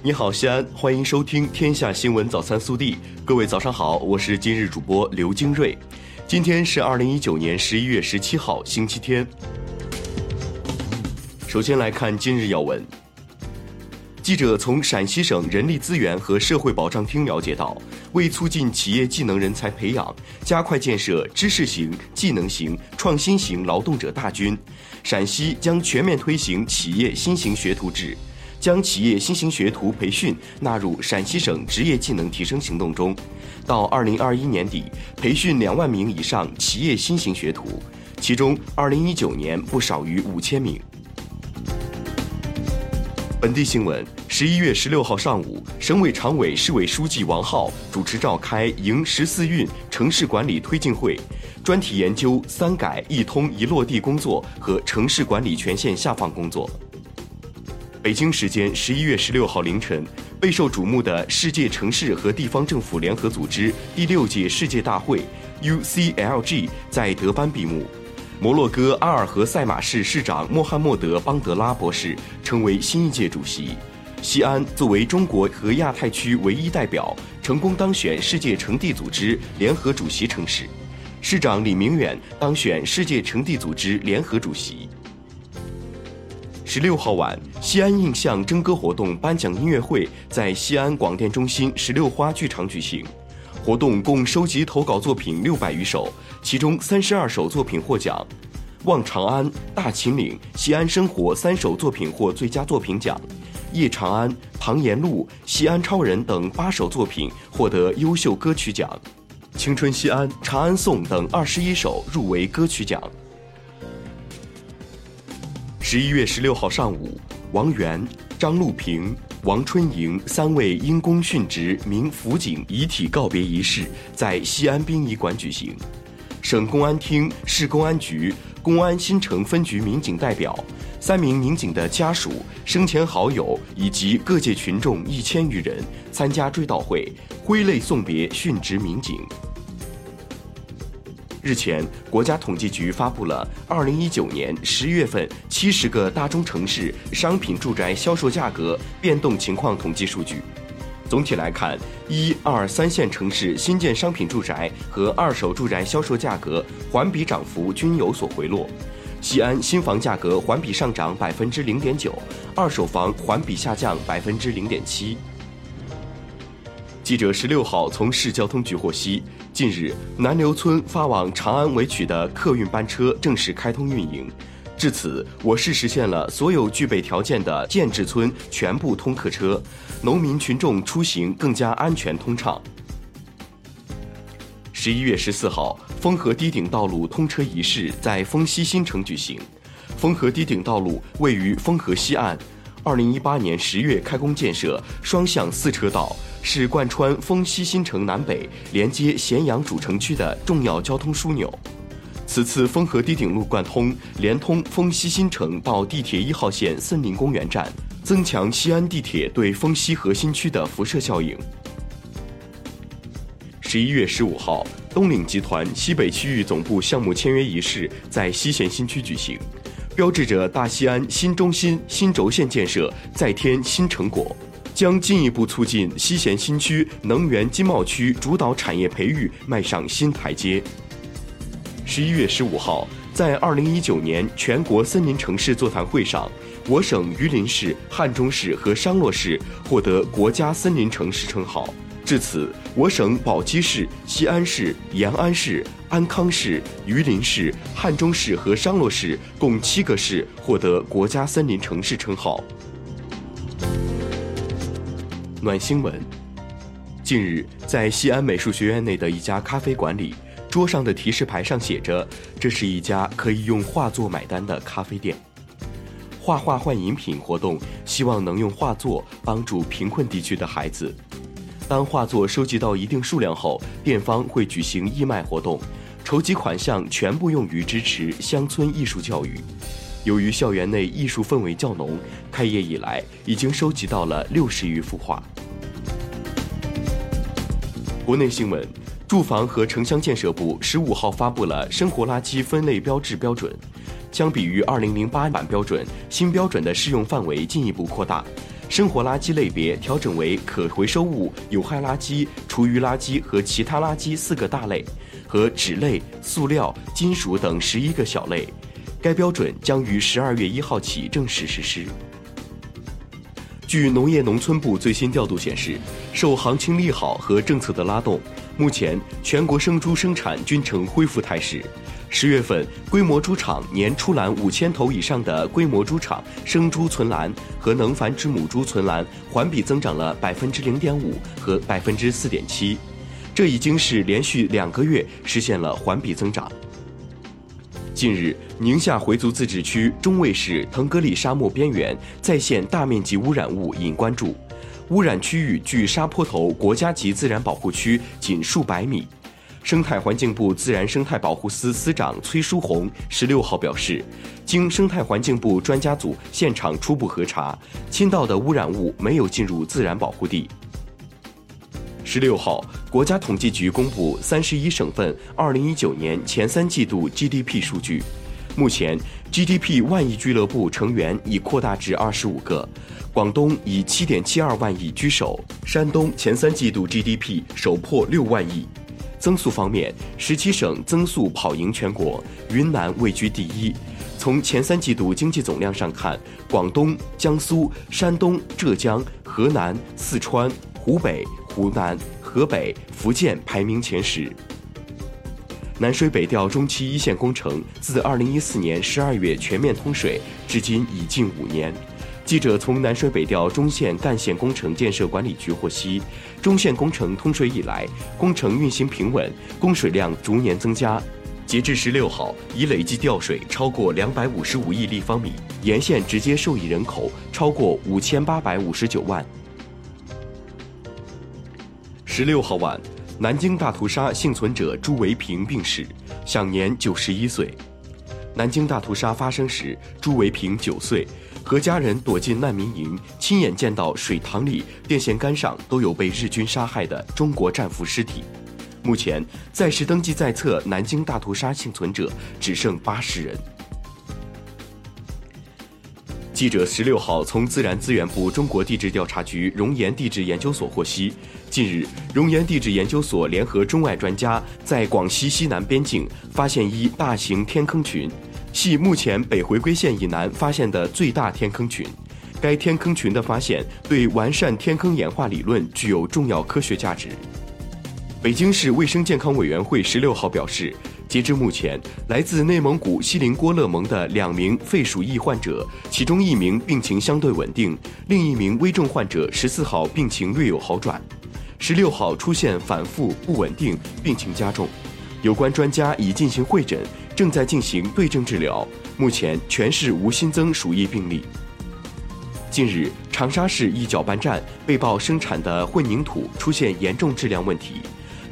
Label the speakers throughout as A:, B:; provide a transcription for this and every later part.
A: 你好，西安，欢迎收听《天下新闻早餐速递》。各位早上好，我是今日主播刘金瑞。今天是二零一九年十一月十七号，星期天。首先来看今日要闻。记者从陕西省人力资源和社会保障厅了解到，为促进企业技能人才培养，加快建设知识型、技能型、创新型劳动者大军，陕西将全面推行企业新型学徒制。将企业新型学徒培训纳入陕西省职业技能提升行动中，到二零二一年底培训两万名以上企业新型学徒，其中二零一九年不少于五千名。本地新闻：十一月十六号上午，省委常委、市委书记王浩主持召开“迎十四运”城市管理推进会，专题研究“三改一通一落地”工作和城市管理权限下放工作。北京时间十一月十六号凌晨，备受瞩目的世界城市和地方政府联合组织第六届世界大会 （UCLG） 在德班闭幕。摩洛哥阿尔和塞马市市长穆罕默德·邦德拉博士成为新一届主席。西安作为中国和亚太区唯一代表，成功当选世界城地组织联合主席城市。市长李明远当选世界城地组织联合主席。十六号晚，西安印象征歌活动颁奖音乐会在西安广电中心十六花剧场举行。活动共收集投稿作品六百余首，其中三十二首作品获奖，《望长安》《大秦岭》《西安生活》三首作品获最佳作品奖，《夜长安》《唐延路》《西安超人》等八首作品获得优秀歌曲奖，《青春西安》《长安颂》等二十一首入围歌曲奖。十一月十六号上午，王源、张路平、王春莹三位因公殉职名辅警遗体告别仪式在西安殡仪馆举行。省公安厅、市公安局、公安新城分局民警代表、三名民警的家属、生前好友以及各界群众一千余人参加追悼会，挥泪送别殉职民警。日前，国家统计局发布了二零一九年十月份七十个大中城市商品住宅销售价格变动情况统计数据。总体来看，一二三线城市新建商品住宅和二手住宅销售价格环比涨幅均有所回落。西安新房价格环比上涨百分之零点九，二手房环比下降百分之零点七。记者十六号从市交通局获悉。近日，南流村发往长安尾曲的客运班车正式开通运营。至此，我市实现了所有具备条件的建制村全部通客车，农民群众出行更加安全通畅。十一月十四号，丰河堤顶道路通车仪式在丰西新城举行。丰河堤顶道路位于丰河西岸，二零一八年十月开工建设，双向四车道。是贯穿丰西新城南北、连接咸阳主城区的重要交通枢纽。此次丰河堤顶路贯通，连通丰西新城到地铁一号线森林公园站，增强西安地铁对丰西核心区的辐射效应。十一月十五号，东岭集团西北区域总部项目签约仪式在西咸新区举行，标志着大西安新中心新轴线建设再添新成果。将进一步促进西咸新区能源经贸区主导产业培育迈上新台阶。十一月十五号，在二零一九年全国森林城市座谈会上，我省榆林市、汉中市和商洛市获得国家森林城市称号。至此，我省宝鸡市、西安市、延安市、安康市、榆林市、汉中市和商洛市共七个市获得国家森林城市称号。暖新闻：近日，在西安美术学院内的一家咖啡馆里，桌上的提示牌上写着：“这是一家可以用画作买单的咖啡店。”画画换饮品活动希望能用画作帮助贫困地区的孩子。当画作收集到一定数量后，店方会举行义卖活动，筹集款项全部用于支持乡村艺术教育。由于校园内艺术氛围较浓，开业以来已经收集到了六十余幅画。国内新闻：住房和城乡建设部十五号发布了生活垃圾分类标志标准，相比于二零零八版标准，新标准的适用范围进一步扩大，生活垃圾类别调整为可回收物、有害垃圾、厨余垃圾和其他垃圾四个大类，和纸类、塑料、金属等十一个小类。该标准将于十二月一号起正式实施。据农业农村部最新调度显示，受行情利好和政策的拉动，目前全国生猪生产均呈恢复态势。十月份，规模猪场年出栏五千头以上的规模猪场生猪存栏和能繁殖母猪存栏环比增长了百分之零点五和百分之四点七，这已经是连续两个月实现了环比增长。近日，宁夏回族自治区中卫市腾格里沙漠边缘再现大面积污染物引关注，污染区域距沙坡头国家级自然保护区仅数百米。生态环境部自然生态保护司司长崔书红十六号表示，经生态环境部专家组现场初步核查，倾倒的污染物没有进入自然保护地。十六号，国家统计局公布三十一省份二零一九年前三季度 GDP 数据，目前 GDP 万亿俱乐部成员已扩大至二十五个，广东以七点七二万亿居首，山东前三季度 GDP 首破六万亿。增速方面，十七省增速跑赢全国，云南位居第一。从前三季度经济总量上看，广东、江苏、山东、浙江、河南、四川、湖北、湖南、河北、福建排名前十。南水北调中期一线工程自二零一四年十二月全面通水，至今已近五年。记者从南水北调中线干线工程建设管理局获悉，中线工程通水以来，工程运行平稳，供水量逐年增加。截至十六号，已累计调水超过两百五十五亿立方米，沿线直接受益人口超过五千八百五十九万。十六号晚，南京大屠杀幸存者朱维平病逝，享年九十一岁。南京大屠杀发生时，朱维平九岁。和家人躲进难民营，亲眼见到水塘里、电线杆上都有被日军杀害的中国战俘尸体。目前在世登记在册南京大屠杀幸存者只剩八十人。记者十六号从自然资源部中国地质调查局熔岩地质研究所获悉，近日熔岩地质研究所联合中外专家在广西西南边境发现一大型天坑群。系目前北回归线以南发现的最大天坑群，该天坑群的发现对完善天坑演化理论具有重要科学价值。北京市卫生健康委员会十六号表示，截至目前，来自内蒙古锡林郭勒盟的两名肺鼠疫患者，其中一名病情相对稳定，另一名危重患者十四号病情略有好转，十六号出现反复不稳定，病情加重。有关专家已进行会诊。正在进行对症治疗，目前全市无新增鼠疫病例。近日，长沙市一搅拌站被曝生产的混凝土出现严重质量问题，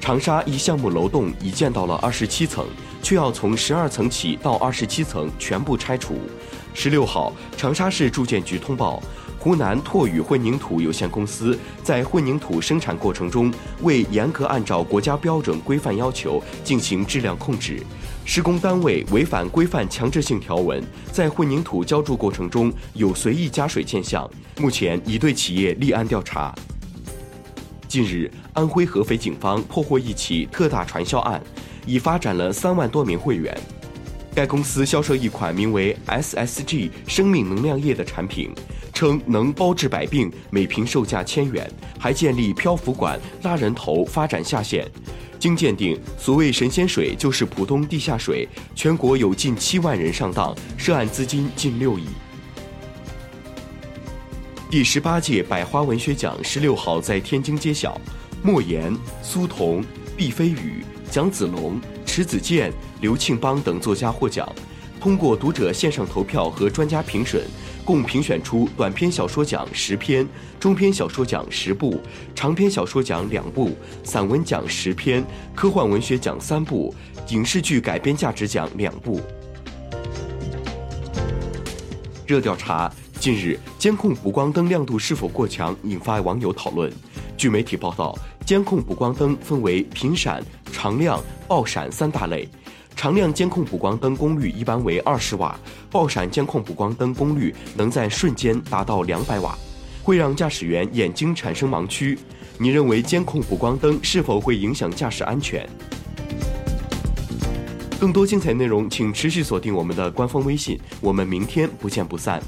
A: 长沙一项目楼栋已建到了二十七层，却要从十二层起到二十七层全部拆除。十六号，长沙市住建局通报。湖南拓宇混凝土有限公司在混凝土生产过程中未严格按照国家标准规范要求进行质量控制，施工单位违反规范强制性条文，在混凝土浇筑过程中有随意加水现象，目前已对企业立案调查。近日，安徽合肥警方破获一起特大传销案，已发展了三万多名会员。该公司销售一款名为 SSG 生命能量液的产品。称能包治百病，每瓶售价千元，还建立漂浮管拉人头发展下线。经鉴定，所谓神仙水就是普通地下水。全国有近七万人上当，涉案资金近六亿。第十八届百花文学奖十六号在天津揭晓，莫言、苏童、毕飞宇、蒋子龙、迟子建、刘庆邦等作家获奖。通过读者线上投票和专家评审。共评选出短篇小说奖十篇，中篇小说奖十部，长篇小说奖两部，散文奖十篇，科幻文学奖三部，影视剧改编价值奖两部。热调查：近日监控补光灯亮度是否过强，引发网友讨论。据媒体报道，监控补光灯分为频闪、常亮、爆闪三大类。常亮监控补光灯功率一般为二十瓦，爆闪监控补光灯功率能在瞬间达到两百瓦。会让驾驶员眼睛产生盲区。你认为监控补光灯是否会影响驾驶安全？更多精彩内容，请持续锁定我们的官方微信。我们明天不见不散。